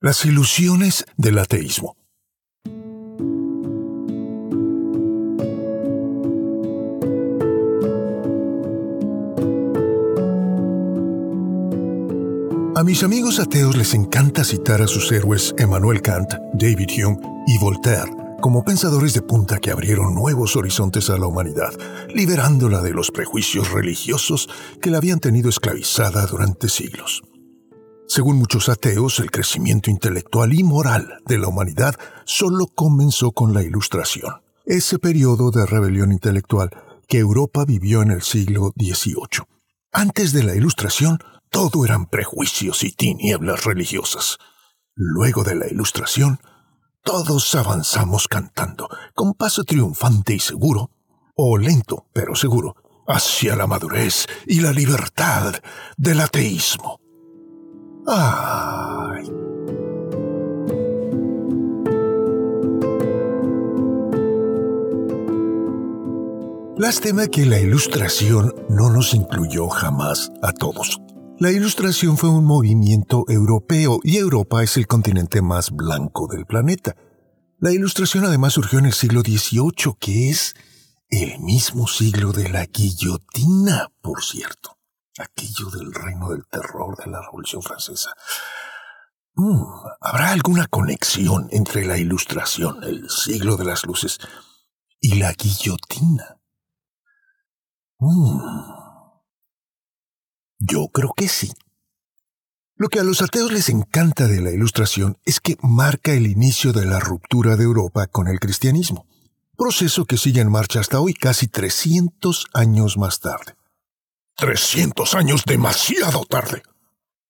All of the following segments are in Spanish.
Las ilusiones del ateísmo. A mis amigos ateos les encanta citar a sus héroes Emmanuel Kant, David Hume y Voltaire como pensadores de punta que abrieron nuevos horizontes a la humanidad, liberándola de los prejuicios religiosos que la habían tenido esclavizada durante siglos. Según muchos ateos, el crecimiento intelectual y moral de la humanidad solo comenzó con la Ilustración, ese periodo de rebelión intelectual que Europa vivió en el siglo XVIII. Antes de la Ilustración, todo eran prejuicios y tinieblas religiosas. Luego de la Ilustración, todos avanzamos cantando, con paso triunfante y seguro, o lento pero seguro, hacia la madurez y la libertad del ateísmo. ¡Ay! Lástima que la ilustración no nos incluyó jamás a todos. La ilustración fue un movimiento europeo y Europa es el continente más blanco del planeta. La ilustración además surgió en el siglo XVIII, que es el mismo siglo de la guillotina, por cierto. Aquello del reino del terror de la Revolución Francesa. Mm, ¿Habrá alguna conexión entre la ilustración, el siglo de las luces, y la guillotina? Mm. Yo creo que sí. Lo que a los ateos les encanta de la Ilustración es que marca el inicio de la ruptura de Europa con el cristianismo, proceso que sigue en marcha hasta hoy casi 300 años más tarde. 300 años demasiado tarde.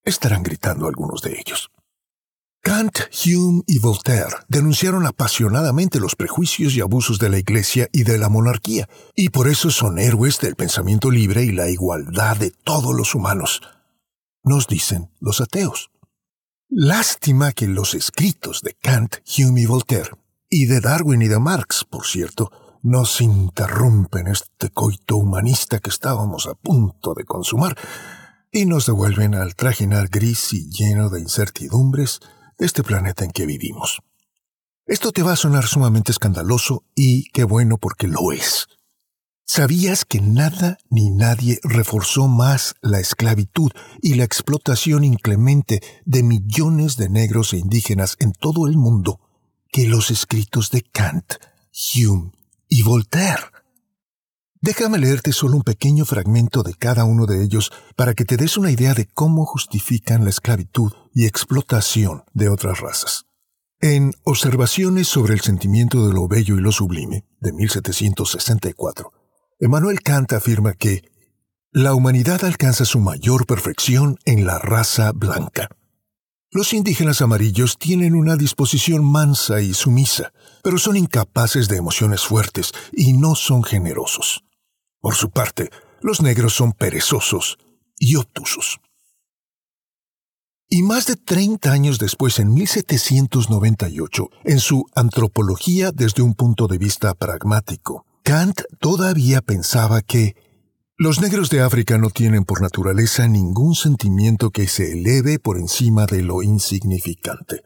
Estarán gritando algunos de ellos. Kant, Hume y Voltaire denunciaron apasionadamente los prejuicios y abusos de la Iglesia y de la monarquía, y por eso son héroes del pensamiento libre y la igualdad de todos los humanos, nos dicen los ateos. Lástima que los escritos de Kant, Hume y Voltaire, y de Darwin y de Marx, por cierto, nos interrumpen este coito humanista que estábamos a punto de consumar y nos devuelven al trajinar gris y lleno de incertidumbres este planeta en que vivimos. Esto te va a sonar sumamente escandaloso y qué bueno porque lo es. ¿Sabías que nada ni nadie reforzó más la esclavitud y la explotación inclemente de millones de negros e indígenas en todo el mundo que los escritos de Kant, Hume y Voltaire? Déjame leerte solo un pequeño fragmento de cada uno de ellos para que te des una idea de cómo justifican la esclavitud y explotación de otras razas. En Observaciones sobre el sentimiento de lo bello y lo sublime, de 1764, Emmanuel Kant afirma que la humanidad alcanza su mayor perfección en la raza blanca. Los indígenas amarillos tienen una disposición mansa y sumisa, pero son incapaces de emociones fuertes y no son generosos. Por su parte, los negros son perezosos y obtusos. Y más de 30 años después, en 1798, en su Antropología desde un punto de vista pragmático, Kant todavía pensaba que los negros de África no tienen por naturaleza ningún sentimiento que se eleve por encima de lo insignificante.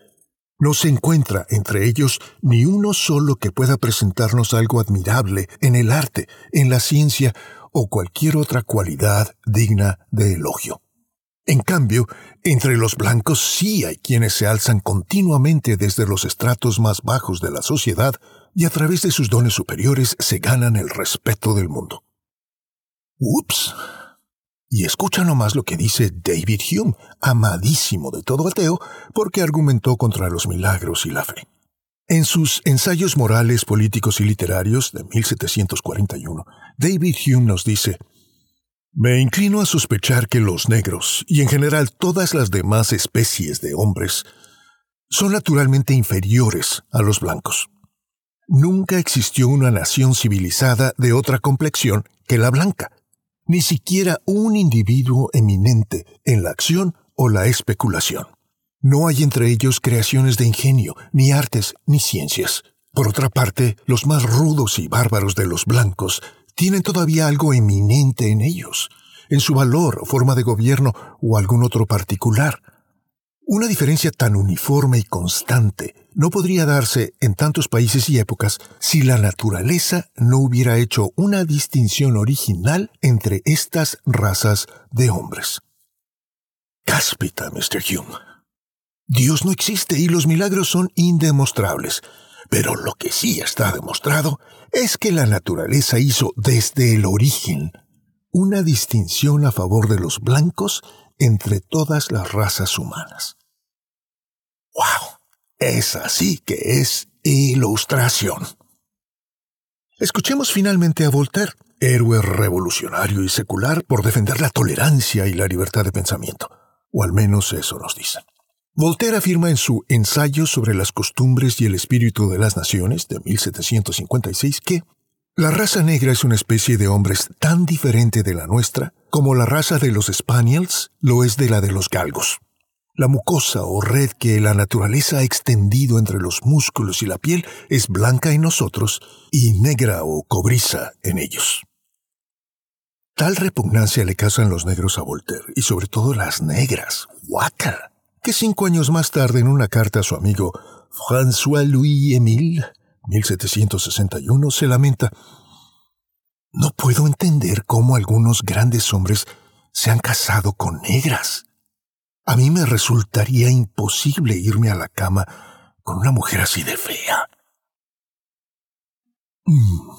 No se encuentra entre ellos ni uno solo que pueda presentarnos algo admirable en el arte, en la ciencia o cualquier otra cualidad digna de elogio. En cambio, entre los blancos sí hay quienes se alzan continuamente desde los estratos más bajos de la sociedad y a través de sus dones superiores se ganan el respeto del mundo. Ups. Y escucha nomás lo que dice David Hume, amadísimo de todo ateo, porque argumentó contra los milagros y la fe. En sus Ensayos Morales, Políticos y Literarios de 1741, David Hume nos dice, Me inclino a sospechar que los negros, y en general todas las demás especies de hombres, son naturalmente inferiores a los blancos. Nunca existió una nación civilizada de otra complexión que la blanca ni siquiera un individuo eminente en la acción o la especulación. No hay entre ellos creaciones de ingenio, ni artes, ni ciencias. Por otra parte, los más rudos y bárbaros de los blancos tienen todavía algo eminente en ellos, en su valor, forma de gobierno o algún otro particular. Una diferencia tan uniforme y constante no podría darse en tantos países y épocas si la naturaleza no hubiera hecho una distinción original entre estas razas de hombres. Cáspita, Mr. Hume. Dios no existe y los milagros son indemostrables, pero lo que sí está demostrado es que la naturaleza hizo desde el origen una distinción a favor de los blancos entre todas las razas humanas. ¡Wow! Es así que es ilustración. Escuchemos finalmente a Voltaire, héroe revolucionario y secular por defender la tolerancia y la libertad de pensamiento. O al menos eso nos dicen. Voltaire afirma en su Ensayo sobre las costumbres y el espíritu de las naciones de 1756 que la raza negra es una especie de hombres tan diferente de la nuestra como la raza de los Spaniels lo es de la de los galgos. La mucosa o red que la naturaleza ha extendido entre los músculos y la piel es blanca en nosotros y negra o cobriza en ellos. Tal repugnancia le causan los negros a Voltaire, y sobre todo las negras, guaca, que cinco años más tarde en una carta a su amigo François-Louis Émile, 1761, se lamenta, No puedo entender cómo algunos grandes hombres se han casado con negras. A mí me resultaría imposible irme a la cama con una mujer así de fea. Mm.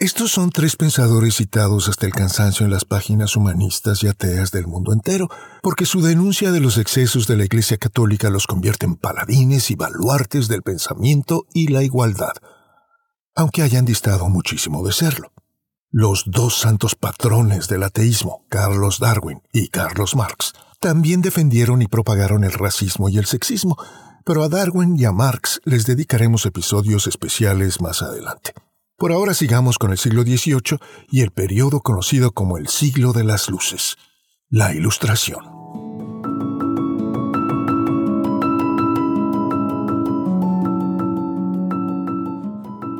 Estos son tres pensadores citados hasta el cansancio en las páginas humanistas y ateas del mundo entero, porque su denuncia de los excesos de la Iglesia Católica los convierte en paladines y baluartes del pensamiento y la igualdad, aunque hayan distado muchísimo de serlo. Los dos santos patrones del ateísmo, Carlos Darwin y Carlos Marx, también defendieron y propagaron el racismo y el sexismo, pero a Darwin y a Marx les dedicaremos episodios especiales más adelante. Por ahora sigamos con el siglo XVIII y el periodo conocido como el siglo de las luces, la Ilustración.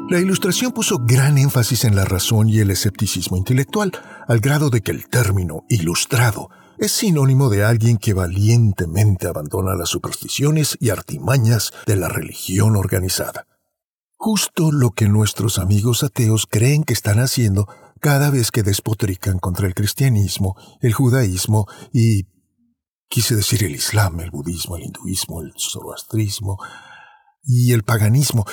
La Ilustración puso gran énfasis en la razón y el escepticismo intelectual, al grado de que el término ilustrado es sinónimo de alguien que valientemente abandona las supersticiones y artimañas de la religión organizada justo lo que nuestros amigos ateos creen que están haciendo cada vez que despotrican contra el cristianismo, el judaísmo y, quise decir, el islam, el budismo, el hinduismo, el zoroastrismo y el paganismo,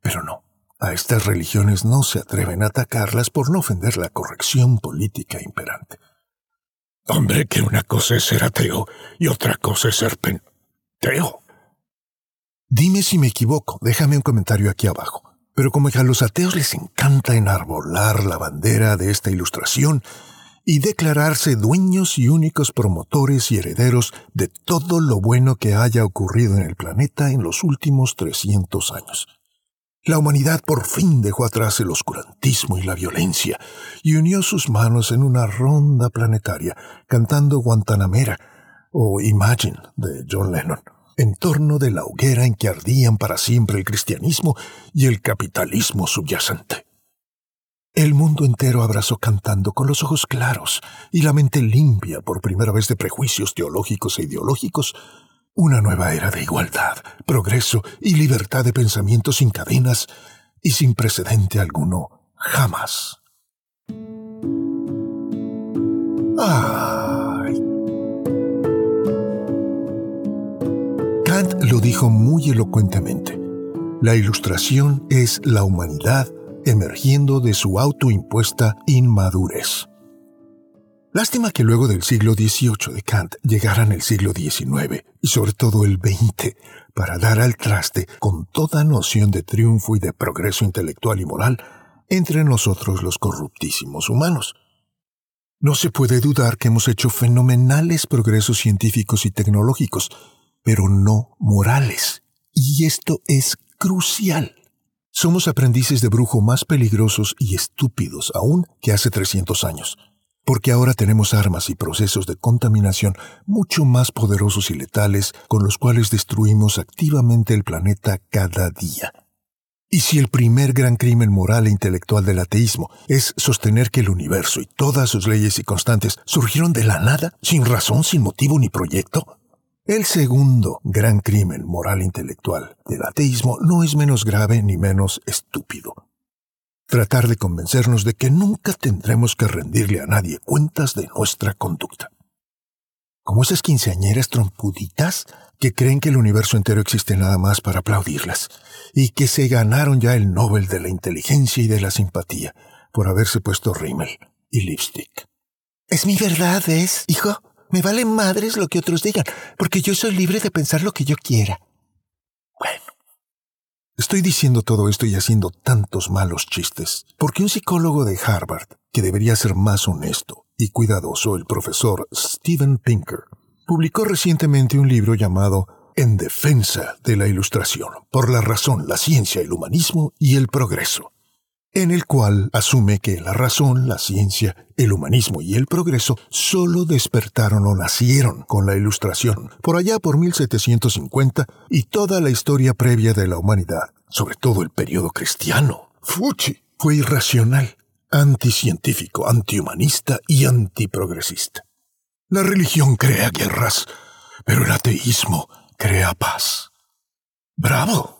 pero no. A estas religiones no se atreven a atacarlas por no ofender la corrección política imperante. Hombre, que una cosa es ser ateo y otra cosa es ser penteo. Dime si me equivoco, déjame un comentario aquí abajo. Pero como a los ateos les encanta enarbolar la bandera de esta ilustración y declararse dueños y únicos promotores y herederos de todo lo bueno que haya ocurrido en el planeta en los últimos 300 años. La humanidad por fin dejó atrás el oscurantismo y la violencia y unió sus manos en una ronda planetaria cantando Guantanamera o Imagine de John Lennon en torno de la hoguera en que ardían para siempre el cristianismo y el capitalismo subyacente. El mundo entero abrazó cantando con los ojos claros y la mente limpia por primera vez de prejuicios teológicos e ideológicos una nueva era de igualdad, progreso y libertad de pensamiento sin cadenas y sin precedente alguno, jamás. Kant lo dijo muy elocuentemente. La ilustración es la humanidad emergiendo de su autoimpuesta inmadurez. Lástima que luego del siglo XVIII de Kant llegaran el siglo XIX y sobre todo el XX para dar al traste con toda noción de triunfo y de progreso intelectual y moral entre nosotros los corruptísimos humanos. No se puede dudar que hemos hecho fenomenales progresos científicos y tecnológicos, pero no morales. Y esto es crucial. Somos aprendices de brujo más peligrosos y estúpidos aún que hace 300 años, porque ahora tenemos armas y procesos de contaminación mucho más poderosos y letales con los cuales destruimos activamente el planeta cada día. Y si el primer gran crimen moral e intelectual del ateísmo es sostener que el universo y todas sus leyes y constantes surgieron de la nada, sin razón, sin motivo ni proyecto, El segundo gran crimen moral intelectual del ateísmo no es menos grave ni menos estúpido. Tratar de convencernos de que nunca tendremos que rendirle a nadie cuentas de nuestra conducta. Como esas quinceañeras trompuditas que creen que el universo entero existe nada más para aplaudirlas, y que se ganaron ya el Nobel de la inteligencia y de la simpatía por haberse puesto rímel y lipstick. Es mi verdad, es, hijo. Me vale madres lo que otros digan, porque yo soy libre de pensar lo que yo quiera. Estoy diciendo todo esto y haciendo tantos malos chistes, porque un psicólogo de Harvard, que debería ser más honesto y cuidadoso, el profesor Steven Pinker, publicó recientemente un libro llamado En defensa de la ilustración, por la razón, la ciencia, el humanismo y el progreso en el cual asume que la razón, la ciencia, el humanismo y el progreso solo despertaron o nacieron con la Ilustración, por allá por 1750 y toda la historia previa de la humanidad, sobre todo el periodo cristiano. Fuchi fue irracional, anticientífico, antihumanista y antiprogresista. La religión crea guerras, pero el ateísmo crea paz. ¡Bravo!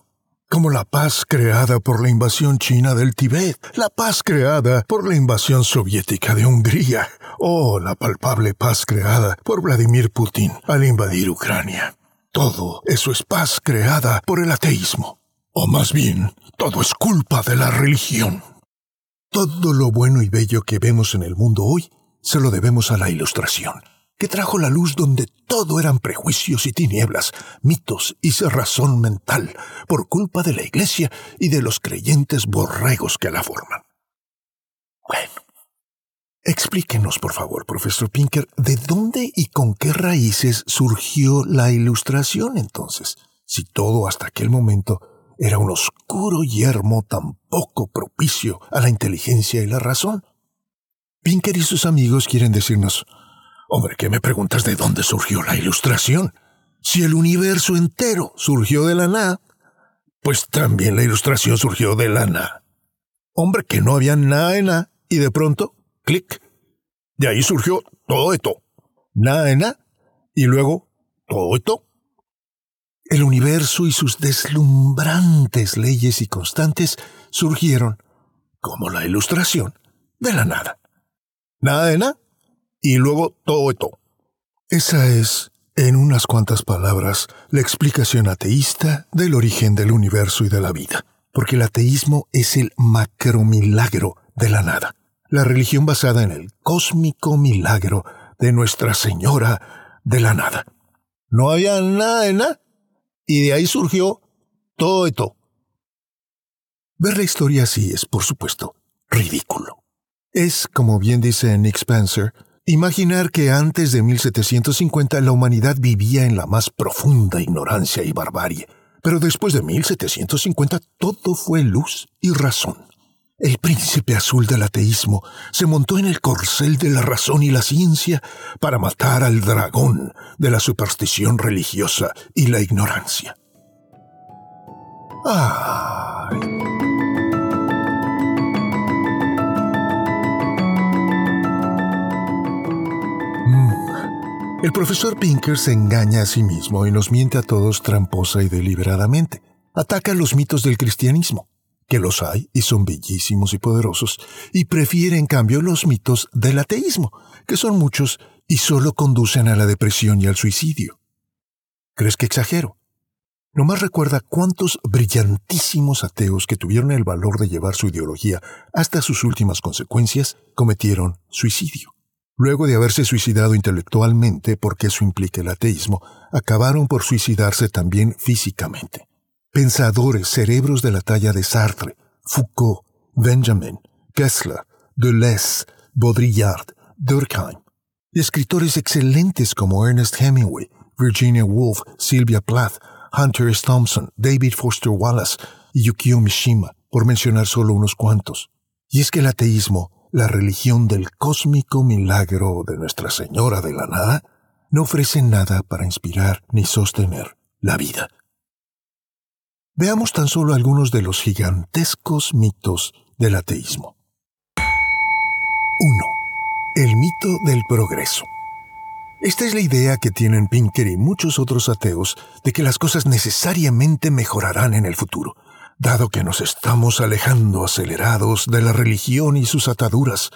Como la paz creada por la invasión china del Tíbet, la paz creada por la invasión soviética de Hungría, o la palpable paz creada por Vladimir Putin al invadir Ucrania. Todo eso es paz creada por el ateísmo. O más bien, todo es culpa de la religión. Todo lo bueno y bello que vemos en el mundo hoy se lo debemos a la ilustración que trajo la luz donde todo eran prejuicios y tinieblas, mitos y cerrazón mental, por culpa de la Iglesia y de los creyentes borregos que la forman. Bueno, explíquenos, por favor, profesor Pinker, ¿de dónde y con qué raíces surgió la ilustración entonces, si todo hasta aquel momento era un oscuro yermo tan poco propicio a la inteligencia y la razón? Pinker y sus amigos quieren decirnos, Hombre, ¿qué me preguntas de dónde surgió la ilustración? Si el universo entero surgió de la nada, pues también la ilustración surgió de la nada. Hombre, que no había nada de nada, y de pronto, clic, de ahí surgió todo esto. Nada de nada, y luego todo esto. El universo y sus deslumbrantes leyes y constantes surgieron, como la ilustración, de la nada. Nada de nada, y luego todo esto. Esa es, en unas cuantas palabras, la explicación ateísta del origen del universo y de la vida, porque el ateísmo es el macromilagro de la nada, la religión basada en el cósmico milagro de Nuestra Señora de la nada. No había nada de nada, y de ahí surgió todo esto. Ver la historia así es, por supuesto, ridículo. Es, como bien dice Nick Spencer, Imaginar que antes de 1750 la humanidad vivía en la más profunda ignorancia y barbarie, pero después de 1750 todo fue luz y razón. El príncipe azul del ateísmo se montó en el corcel de la razón y la ciencia para matar al dragón de la superstición religiosa y la ignorancia. ¡Ay! El profesor Pinker se engaña a sí mismo y nos miente a todos tramposa y deliberadamente. Ataca los mitos del cristianismo, que los hay y son bellísimos y poderosos, y prefiere en cambio los mitos del ateísmo, que son muchos y solo conducen a la depresión y al suicidio. ¿Crees que exagero? Nomás recuerda cuántos brillantísimos ateos que tuvieron el valor de llevar su ideología hasta sus últimas consecuencias cometieron suicidio. Luego de haberse suicidado intelectualmente, porque eso implica el ateísmo, acabaron por suicidarse también físicamente. Pensadores, cerebros de la talla de Sartre, Foucault, Benjamin, Kessler, Deleuze, Baudrillard, Durkheim. Escritores excelentes como Ernest Hemingway, Virginia Woolf, Sylvia Plath, Hunter S. Thompson, David Foster Wallace y Yukio Mishima, por mencionar solo unos cuantos. Y es que el ateísmo la religión del cósmico milagro de Nuestra Señora de la Nada no ofrece nada para inspirar ni sostener la vida. Veamos tan solo algunos de los gigantescos mitos del ateísmo. 1. El mito del progreso. Esta es la idea que tienen Pinker y muchos otros ateos de que las cosas necesariamente mejorarán en el futuro, dado que nos estamos alejando acelerados de la religión y sus ataduras,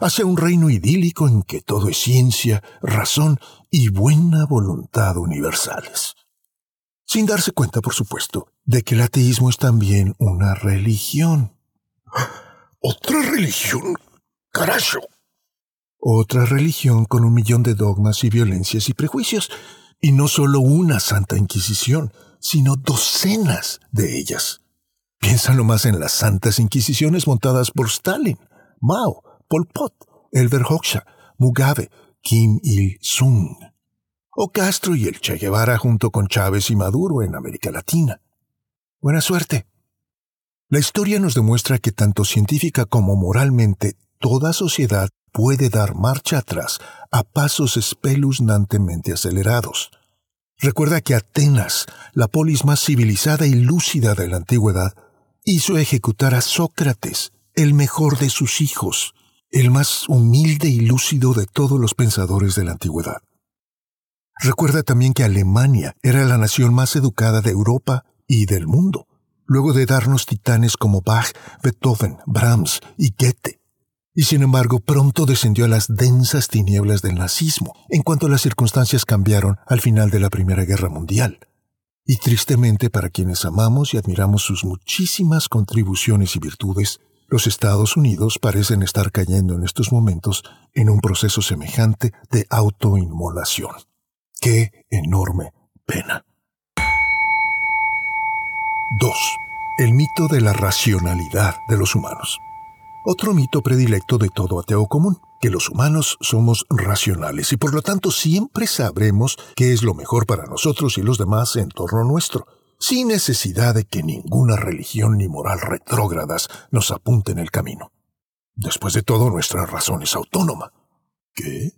hacia un reino idílico en que todo es ciencia, razón y buena voluntad universales. Sin darse cuenta, por supuesto, de que el ateísmo es también una religión. ¿Otra religión? Carajo. Otra religión con un millón de dogmas y violencias y prejuicios, y no solo una Santa Inquisición, sino docenas de ellas. Piénsalo más en las santas inquisiciones montadas por Stalin, Mao, Pol Pot, Elver Hoxha, Mugabe, Kim Il-sung, o Castro y el Che Guevara junto con Chávez y Maduro en América Latina. Buena suerte. La historia nos demuestra que tanto científica como moralmente toda sociedad puede dar marcha atrás a pasos espeluznantemente acelerados. Recuerda que Atenas, la polis más civilizada y lúcida de la antigüedad, hizo ejecutar a Sócrates, el mejor de sus hijos, el más humilde y lúcido de todos los pensadores de la antigüedad. Recuerda también que Alemania era la nación más educada de Europa y del mundo, luego de darnos titanes como Bach, Beethoven, Brahms y Goethe y sin embargo pronto descendió a las densas tinieblas del nazismo, en cuanto las circunstancias cambiaron al final de la Primera Guerra Mundial. Y tristemente para quienes amamos y admiramos sus muchísimas contribuciones y virtudes, los Estados Unidos parecen estar cayendo en estos momentos en un proceso semejante de autoinmolación. ¡Qué enorme pena! 2. El mito de la racionalidad de los humanos. Otro mito predilecto de todo ateo común, que los humanos somos racionales y por lo tanto siempre sabremos qué es lo mejor para nosotros y los demás en torno nuestro, sin necesidad de que ninguna religión ni moral retrógradas nos apunten el camino. Después de todo, nuestra razón es autónoma. ¿Qué?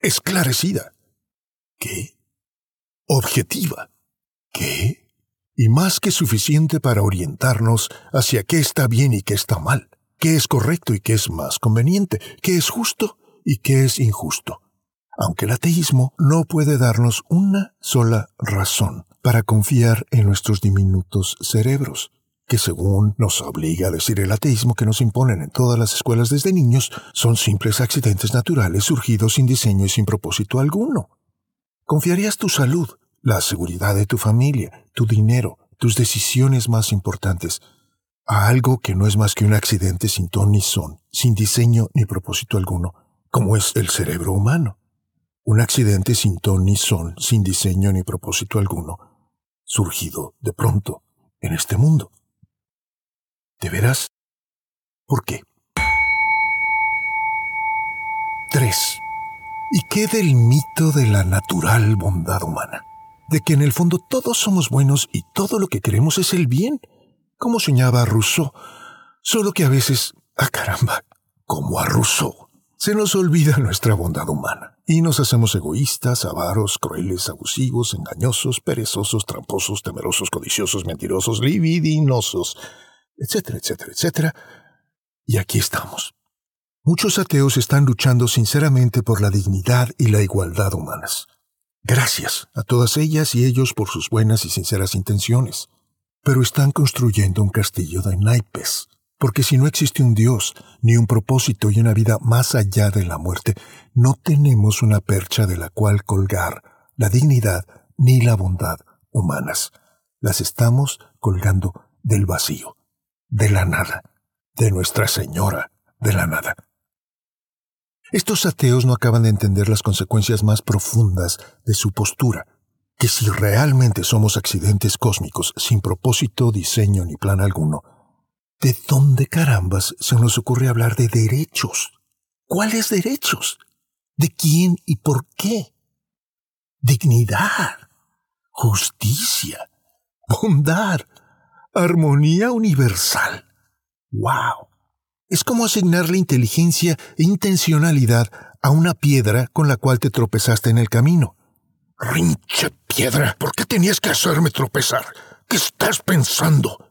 Esclarecida. ¿Qué? Objetiva. ¿Qué? Y más que suficiente para orientarnos hacia qué está bien y qué está mal qué es correcto y qué es más conveniente, qué es justo y qué es injusto. Aunque el ateísmo no puede darnos una sola razón para confiar en nuestros diminutos cerebros, que según nos obliga a decir el ateísmo que nos imponen en todas las escuelas desde niños, son simples accidentes naturales surgidos sin diseño y sin propósito alguno. ¿Confiarías tu salud, la seguridad de tu familia, tu dinero, tus decisiones más importantes a algo que no es más que un accidente sin ton ni son, sin diseño ni propósito alguno, como es el cerebro humano. Un accidente sin ton ni son, sin diseño ni propósito alguno, surgido de pronto en este mundo. ¿De veras? ¿Por qué? 3. ¿Y qué del mito de la natural bondad humana? De que en el fondo todos somos buenos y todo lo que queremos es el bien como soñaba Rousseau, solo que a veces, ¡ah caramba! Como a Rousseau, se nos olvida nuestra bondad humana y nos hacemos egoístas, avaros, crueles, abusivos, engañosos, perezosos, tramposos, temerosos, codiciosos, mentirosos, libidinosos, etcétera, etcétera, etcétera. Y aquí estamos. Muchos ateos están luchando sinceramente por la dignidad y la igualdad humanas. Gracias a todas ellas y ellos por sus buenas y sinceras intenciones pero están construyendo un castillo de naipes, porque si no existe un Dios, ni un propósito y una vida más allá de la muerte, no tenemos una percha de la cual colgar la dignidad ni la bondad humanas. Las estamos colgando del vacío, de la nada, de Nuestra Señora de la nada. Estos ateos no acaban de entender las consecuencias más profundas de su postura, que si realmente somos accidentes cósmicos sin propósito, diseño ni plan alguno, ¿de dónde carambas se nos ocurre hablar de derechos? ¿Cuáles derechos? ¿De quién y por qué? Dignidad, justicia, bondad, armonía universal. ¡Wow! Es como asignarle inteligencia e intencionalidad a una piedra con la cual te tropezaste en el camino. Rinche piedra, ¿por qué tenías que hacerme tropezar? ¿Qué estás pensando?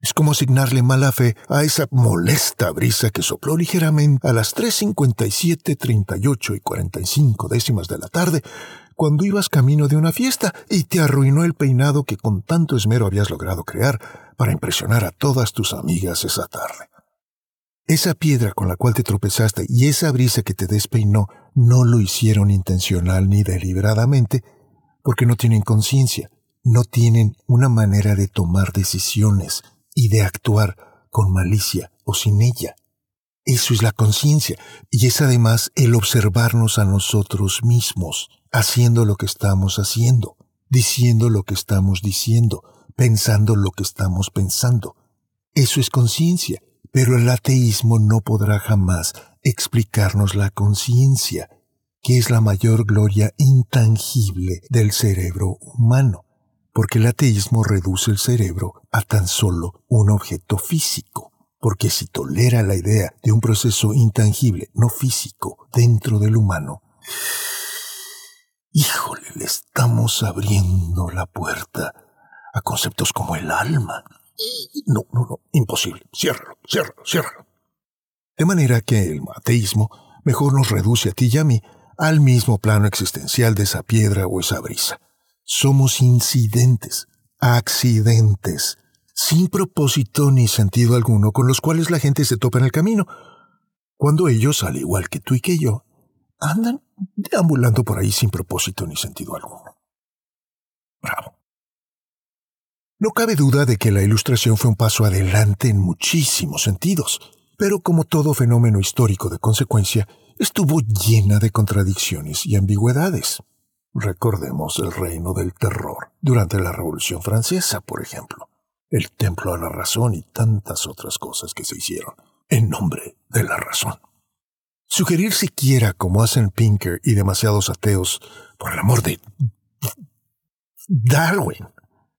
Es como asignarle mala fe a esa molesta brisa que sopló ligeramente a las 3.57, 38 y 45 décimas de la tarde cuando ibas camino de una fiesta y te arruinó el peinado que con tanto esmero habías logrado crear para impresionar a todas tus amigas esa tarde. Esa piedra con la cual te tropezaste y esa brisa que te despeinó no lo hicieron intencional ni deliberadamente, porque no tienen conciencia, no tienen una manera de tomar decisiones y de actuar con malicia o sin ella. Eso es la conciencia, y es además el observarnos a nosotros mismos, haciendo lo que estamos haciendo, diciendo lo que estamos diciendo, pensando lo que estamos pensando. Eso es conciencia, pero el ateísmo no podrá jamás explicarnos la conciencia, que es la mayor gloria intangible del cerebro humano, porque el ateísmo reduce el cerebro a tan solo un objeto físico, porque si tolera la idea de un proceso intangible, no físico, dentro del humano, Híjole, le estamos abriendo la puerta a conceptos como el alma. No, no, no, imposible. Ciérralo, ciérralo, ciérralo. De manera que el ateísmo mejor nos reduce a ti y a mí al mismo plano existencial de esa piedra o esa brisa. Somos incidentes, accidentes, sin propósito ni sentido alguno, con los cuales la gente se topa en el camino, cuando ellos, al igual que tú y que yo, andan deambulando por ahí sin propósito ni sentido alguno. Bravo. No cabe duda de que la ilustración fue un paso adelante en muchísimos sentidos, pero como todo fenómeno histórico de consecuencia, estuvo llena de contradicciones y ambigüedades. Recordemos el reino del terror durante la Revolución Francesa, por ejemplo, el templo a la razón y tantas otras cosas que se hicieron en nombre de la razón. Sugerir siquiera, como hacen Pinker y demasiados ateos, por el amor de Darwin,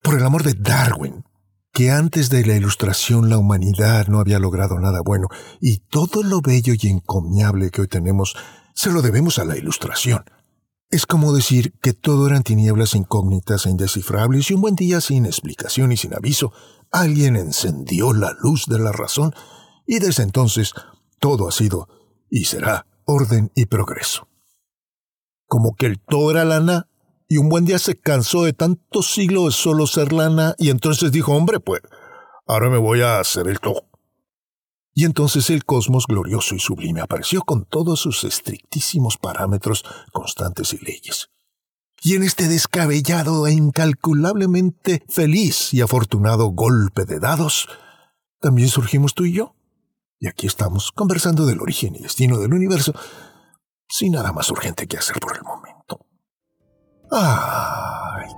por el amor de Darwin, que antes de la ilustración la humanidad no había logrado nada bueno y todo lo bello y encomiable que hoy tenemos se lo debemos a la ilustración. Es como decir que todo eran tinieblas incógnitas e indescifrables y un buen día sin explicación y sin aviso alguien encendió la luz de la razón y desde entonces todo ha sido y será orden y progreso. Como que el todo era lana y un buen día se cansó de tantos siglos de solo ser lana y entonces dijo, hombre, pues, ahora me voy a hacer el. Y entonces el cosmos glorioso y sublime apareció con todos sus estrictísimos parámetros constantes y leyes. Y en este descabellado e incalculablemente feliz y afortunado golpe de dados, también surgimos tú y yo. Y aquí estamos conversando del origen y destino del universo, sin nada más urgente que hacer por el momento. Ay.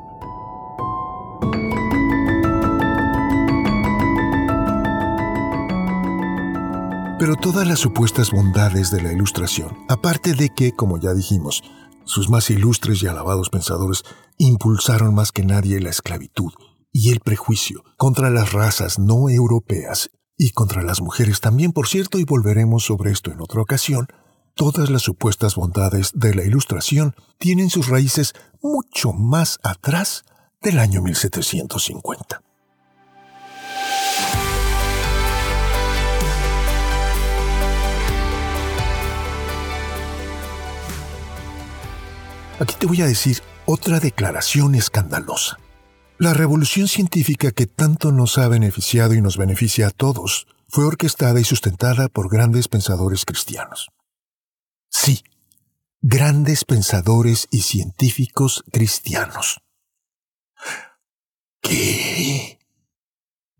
Pero todas las supuestas bondades de la ilustración, aparte de que, como ya dijimos, sus más ilustres y alabados pensadores impulsaron más que nadie la esclavitud y el prejuicio contra las razas no europeas y contra las mujeres también, por cierto, y volveremos sobre esto en otra ocasión, todas las supuestas bondades de la Ilustración tienen sus raíces mucho más atrás del año 1750. Aquí te voy a decir otra declaración escandalosa. La revolución científica que tanto nos ha beneficiado y nos beneficia a todos fue orquestada y sustentada por grandes pensadores cristianos. Grandes pensadores y científicos cristianos. ¿Qué?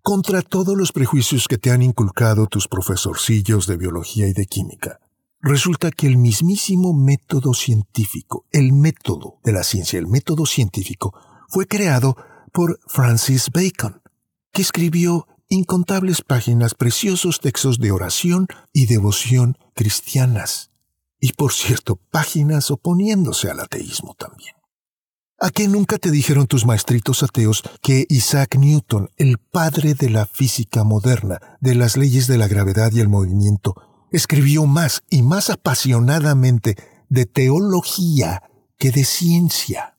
Contra todos los prejuicios que te han inculcado tus profesorcillos de biología y de química, resulta que el mismísimo método científico, el método de la ciencia, el método científico, fue creado por Francis Bacon, que escribió incontables páginas, preciosos textos de oración y devoción cristianas, y por cierto, páginas oponiéndose al ateísmo también. ¿A qué nunca te dijeron tus maestritos ateos que Isaac Newton, el padre de la física moderna, de las leyes de la gravedad y el movimiento, escribió más y más apasionadamente de teología que de ciencia?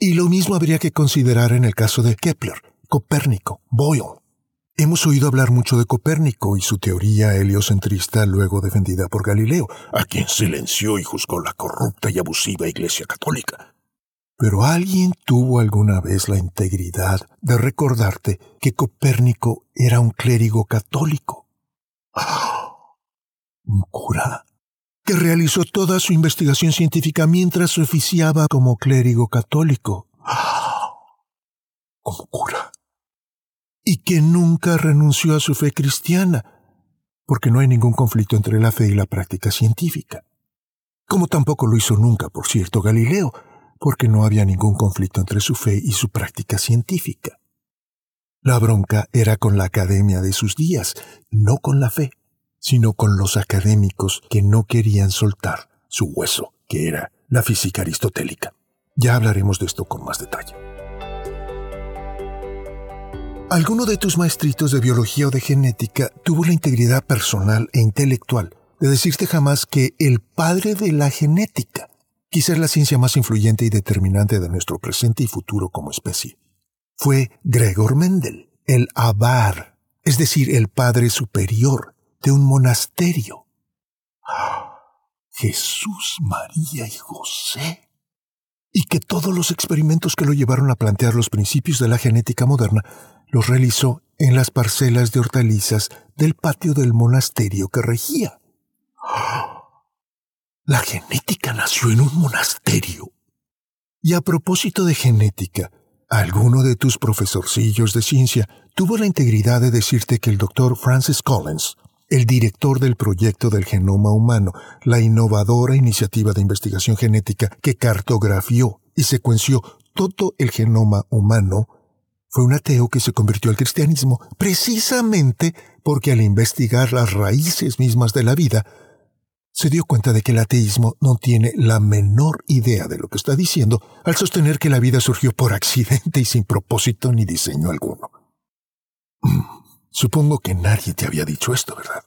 Y lo mismo habría que considerar en el caso de Kepler, Copérnico, Boyle. Hemos oído hablar mucho de Copérnico y su teoría heliocentrista luego defendida por Galileo, a quien silenció y juzgó la corrupta y abusiva Iglesia Católica. Pero alguien tuvo alguna vez la integridad de recordarte que Copérnico era un clérigo católico. Un cura que realizó toda su investigación científica mientras oficiaba como clérigo católico. Como cura. Y que nunca renunció a su fe cristiana, porque no hay ningún conflicto entre la fe y la práctica científica. Como tampoco lo hizo nunca, por cierto, Galileo, porque no había ningún conflicto entre su fe y su práctica científica. La bronca era con la academia de sus días, no con la fe sino con los académicos que no querían soltar su hueso, que era la física aristotélica. Ya hablaremos de esto con más detalle. ¿Alguno de tus maestritos de biología o de genética tuvo la integridad personal e intelectual de decirte jamás que el padre de la genética quizás la ciencia más influyente y determinante de nuestro presente y futuro como especie? Fue Gregor Mendel, el Abar, es decir, el padre superior de un monasterio. Jesús, María y José. Y que todos los experimentos que lo llevaron a plantear los principios de la genética moderna los realizó en las parcelas de hortalizas del patio del monasterio que regía. La genética nació en un monasterio. Y a propósito de genética, alguno de tus profesorcillos de ciencia tuvo la integridad de decirte que el doctor Francis Collins el director del proyecto del genoma humano, la innovadora iniciativa de investigación genética que cartografió y secuenció todo el genoma humano, fue un ateo que se convirtió al cristianismo precisamente porque al investigar las raíces mismas de la vida, se dio cuenta de que el ateísmo no tiene la menor idea de lo que está diciendo al sostener que la vida surgió por accidente y sin propósito ni diseño alguno. Supongo que nadie te había dicho esto, ¿verdad?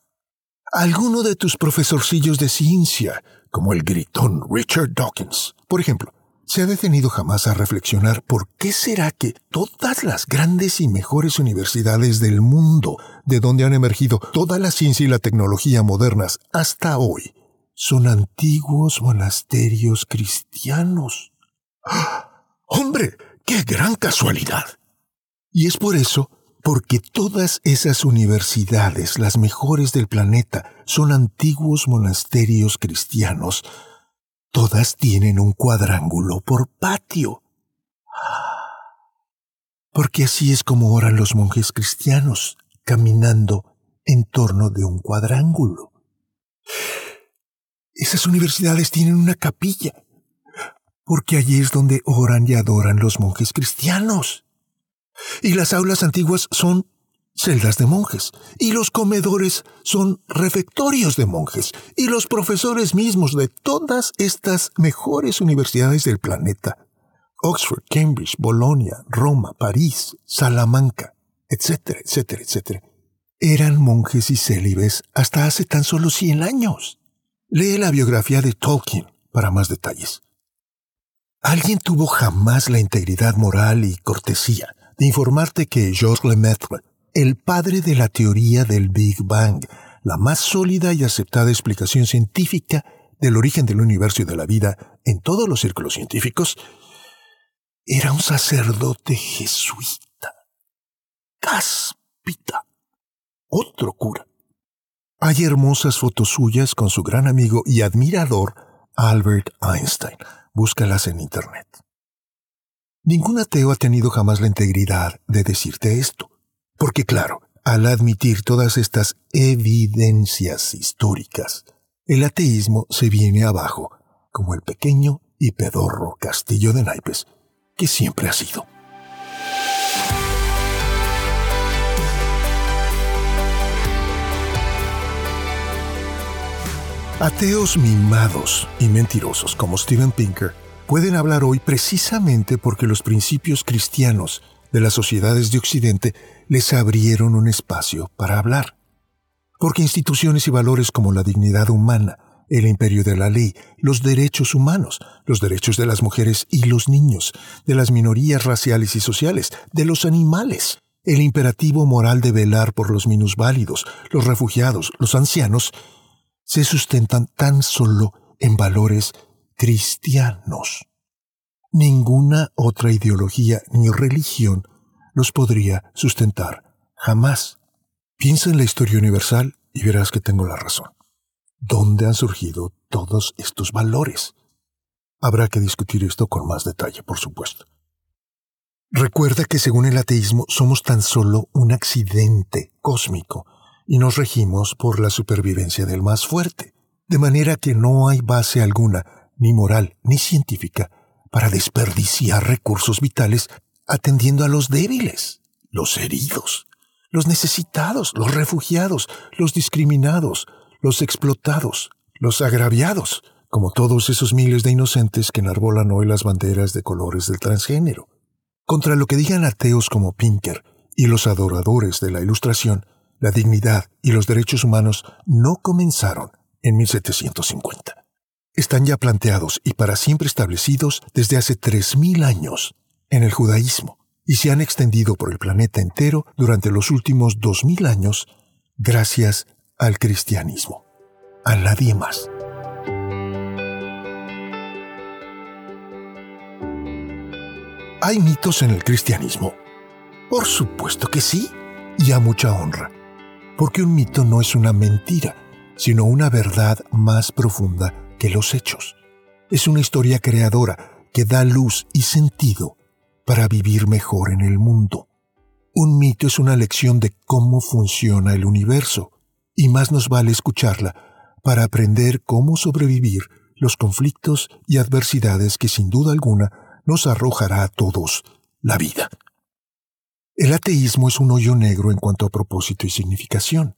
Alguno de tus profesorcillos de ciencia, como el gritón Richard Dawkins, por ejemplo, se ha detenido jamás a reflexionar por qué será que todas las grandes y mejores universidades del mundo, de donde han emergido toda la ciencia y la tecnología modernas hasta hoy, son antiguos monasterios cristianos. ¡Ah! ¡Hombre! ¡Qué gran casualidad! Y es por eso porque todas esas universidades, las mejores del planeta, son antiguos monasterios cristianos. Todas tienen un cuadrángulo por patio. Porque así es como oran los monjes cristianos, caminando en torno de un cuadrángulo. Esas universidades tienen una capilla, porque allí es donde oran y adoran los monjes cristianos. Y las aulas antiguas son celdas de monjes, y los comedores son refectorios de monjes, y los profesores mismos de todas estas mejores universidades del planeta, Oxford, Cambridge, Bolonia, Roma, París, Salamanca, etcétera, etcétera, etcétera, eran monjes y célibes hasta hace tan solo 100 años. Lee la biografía de Tolkien para más detalles. ¿Alguien tuvo jamás la integridad moral y cortesía de informarte que Georges Lemaitre, el padre de la teoría del Big Bang, la más sólida y aceptada explicación científica del origen del universo y de la vida en todos los círculos científicos, era un sacerdote jesuita. Cáspita. Otro cura. Hay hermosas fotos suyas con su gran amigo y admirador Albert Einstein. Búscalas en Internet. Ningún ateo ha tenido jamás la integridad de decirte esto. Porque claro, al admitir todas estas evidencias históricas, el ateísmo se viene abajo, como el pequeño y pedorro castillo de naipes que siempre ha sido. Ateos mimados y mentirosos como Steven Pinker pueden hablar hoy precisamente porque los principios cristianos de las sociedades de Occidente les abrieron un espacio para hablar. Porque instituciones y valores como la dignidad humana, el imperio de la ley, los derechos humanos, los derechos de las mujeres y los niños, de las minorías raciales y sociales, de los animales, el imperativo moral de velar por los minusválidos, los refugiados, los ancianos, se sustentan tan solo en valores cristianos. Ninguna otra ideología ni religión los podría sustentar jamás. Piensa en la historia universal y verás que tengo la razón. ¿Dónde han surgido todos estos valores? Habrá que discutir esto con más detalle, por supuesto. Recuerda que según el ateísmo somos tan solo un accidente cósmico y nos regimos por la supervivencia del más fuerte, de manera que no hay base alguna, ni moral ni científica, para desperdiciar recursos vitales atendiendo a los débiles, los heridos, los necesitados, los refugiados, los discriminados, los explotados, los agraviados, como todos esos miles de inocentes que enarbolan hoy las banderas de colores del transgénero. Contra lo que digan ateos como Pinker y los adoradores de la Ilustración, la dignidad y los derechos humanos no comenzaron en 1750. Están ya planteados y para siempre establecidos desde hace 3.000 años en el judaísmo y se han extendido por el planeta entero durante los últimos 2.000 años gracias al cristianismo. A nadie más. ¿Hay mitos en el cristianismo? Por supuesto que sí, y a mucha honra, porque un mito no es una mentira, sino una verdad más profunda que los hechos. Es una historia creadora que da luz y sentido para vivir mejor en el mundo. Un mito es una lección de cómo funciona el universo, y más nos vale escucharla para aprender cómo sobrevivir los conflictos y adversidades que sin duda alguna nos arrojará a todos la vida. El ateísmo es un hoyo negro en cuanto a propósito y significación.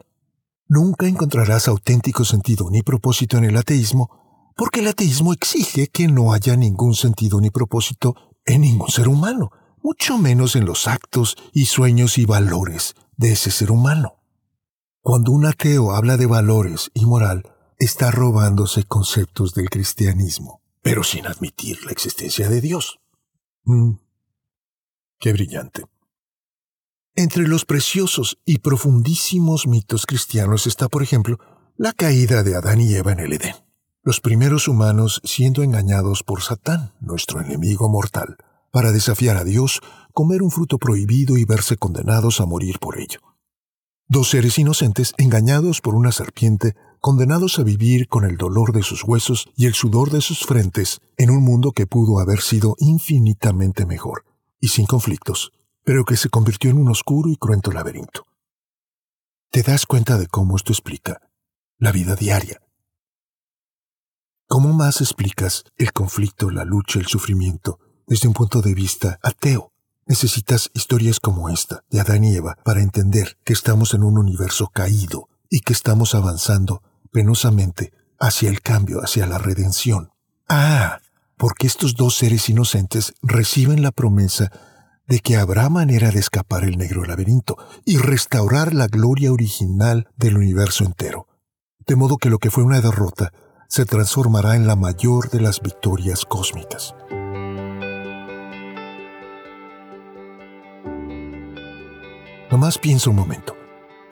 Nunca encontrarás auténtico sentido ni propósito en el ateísmo, porque el ateísmo exige que no haya ningún sentido ni propósito en ningún ser humano, mucho menos en los actos y sueños y valores de ese ser humano. Cuando un ateo habla de valores y moral, está robándose conceptos del cristianismo, pero sin admitir la existencia de Dios. Mm, qué brillante. Entre los preciosos y profundísimos mitos cristianos está, por ejemplo, la caída de Adán y Eva en el Edén. Los primeros humanos siendo engañados por Satán, nuestro enemigo mortal, para desafiar a Dios, comer un fruto prohibido y verse condenados a morir por ello. Dos seres inocentes engañados por una serpiente, condenados a vivir con el dolor de sus huesos y el sudor de sus frentes en un mundo que pudo haber sido infinitamente mejor y sin conflictos, pero que se convirtió en un oscuro y cruento laberinto. ¿Te das cuenta de cómo esto explica la vida diaria? ¿Cómo más explicas el conflicto, la lucha, el sufrimiento desde un punto de vista ateo? Necesitas historias como esta de Adán y Eva para entender que estamos en un universo caído y que estamos avanzando penosamente hacia el cambio, hacia la redención. Ah, porque estos dos seres inocentes reciben la promesa de que habrá manera de escapar el negro laberinto y restaurar la gloria original del universo entero. De modo que lo que fue una derrota se transformará en la mayor de las victorias cósmicas. Nomás piensa un momento.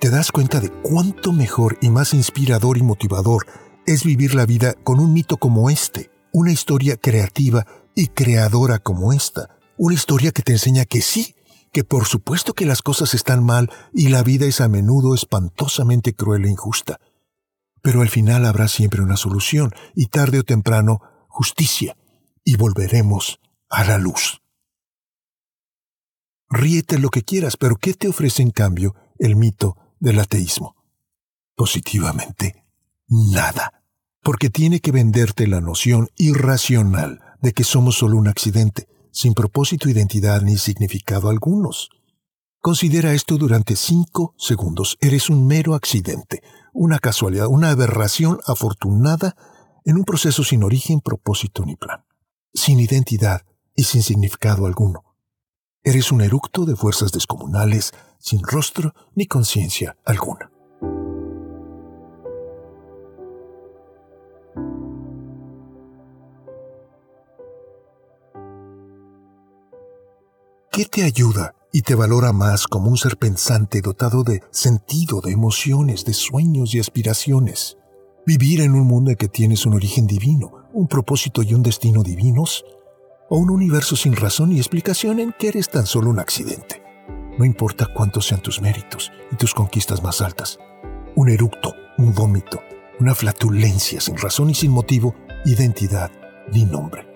¿Te das cuenta de cuánto mejor y más inspirador y motivador es vivir la vida con un mito como este? Una historia creativa y creadora como esta. Una historia que te enseña que sí, que por supuesto que las cosas están mal y la vida es a menudo espantosamente cruel e injusta. Pero al final habrá siempre una solución y tarde o temprano justicia y volveremos a la luz. Ríete lo que quieras, pero ¿qué te ofrece en cambio el mito del ateísmo? Positivamente, nada. Porque tiene que venderte la noción irracional de que somos solo un accidente, sin propósito, identidad ni significado algunos. Considera esto durante cinco segundos. Eres un mero accidente, una casualidad, una aberración afortunada en un proceso sin origen, propósito ni plan, sin identidad y sin significado alguno. Eres un eructo de fuerzas descomunales, sin rostro ni conciencia alguna. ¿Qué te ayuda y te valora más como un ser pensante dotado de sentido, de emociones, de sueños y aspiraciones? ¿Vivir en un mundo en que tienes un origen divino, un propósito y un destino divinos? ¿O un universo sin razón y explicación en que eres tan solo un accidente? No importa cuántos sean tus méritos y tus conquistas más altas. Un eructo, un vómito, una flatulencia sin razón y sin motivo, identidad ni nombre.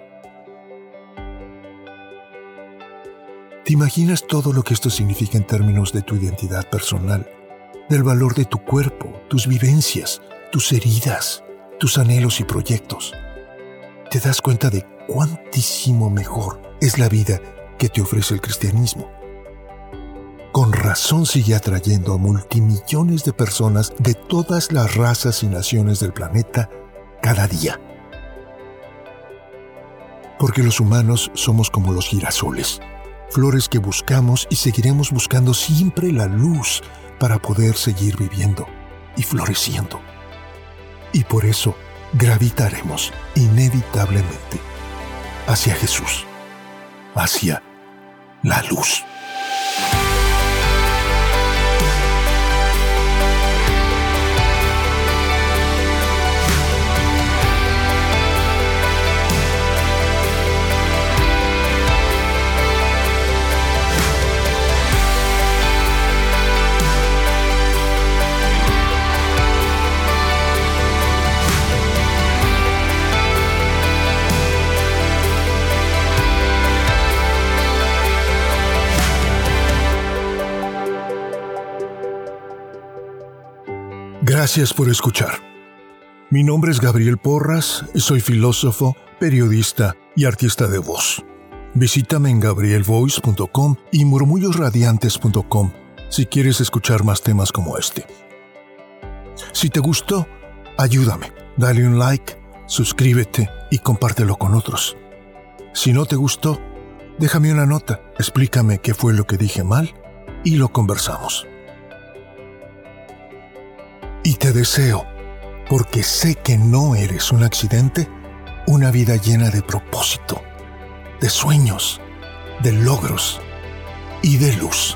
¿Te imaginas todo lo que esto significa en términos de tu identidad personal, del valor de tu cuerpo, tus vivencias, tus heridas, tus anhelos y proyectos? ¿Te das cuenta de cuántísimo mejor es la vida que te ofrece el cristianismo? Con razón sigue atrayendo a multimillones de personas de todas las razas y naciones del planeta cada día. Porque los humanos somos como los girasoles flores que buscamos y seguiremos buscando siempre la luz para poder seguir viviendo y floreciendo. Y por eso gravitaremos inevitablemente hacia Jesús, hacia la luz. Gracias por escuchar. Mi nombre es Gabriel Porras, soy filósofo, periodista y artista de voz. Visítame en gabrielvoice.com y murmullosradiantes.com si quieres escuchar más temas como este. Si te gustó, ayúdame, dale un like, suscríbete y compártelo con otros. Si no te gustó, déjame una nota, explícame qué fue lo que dije mal y lo conversamos. Te deseo, porque sé que no eres un accidente, una vida llena de propósito, de sueños, de logros y de luz.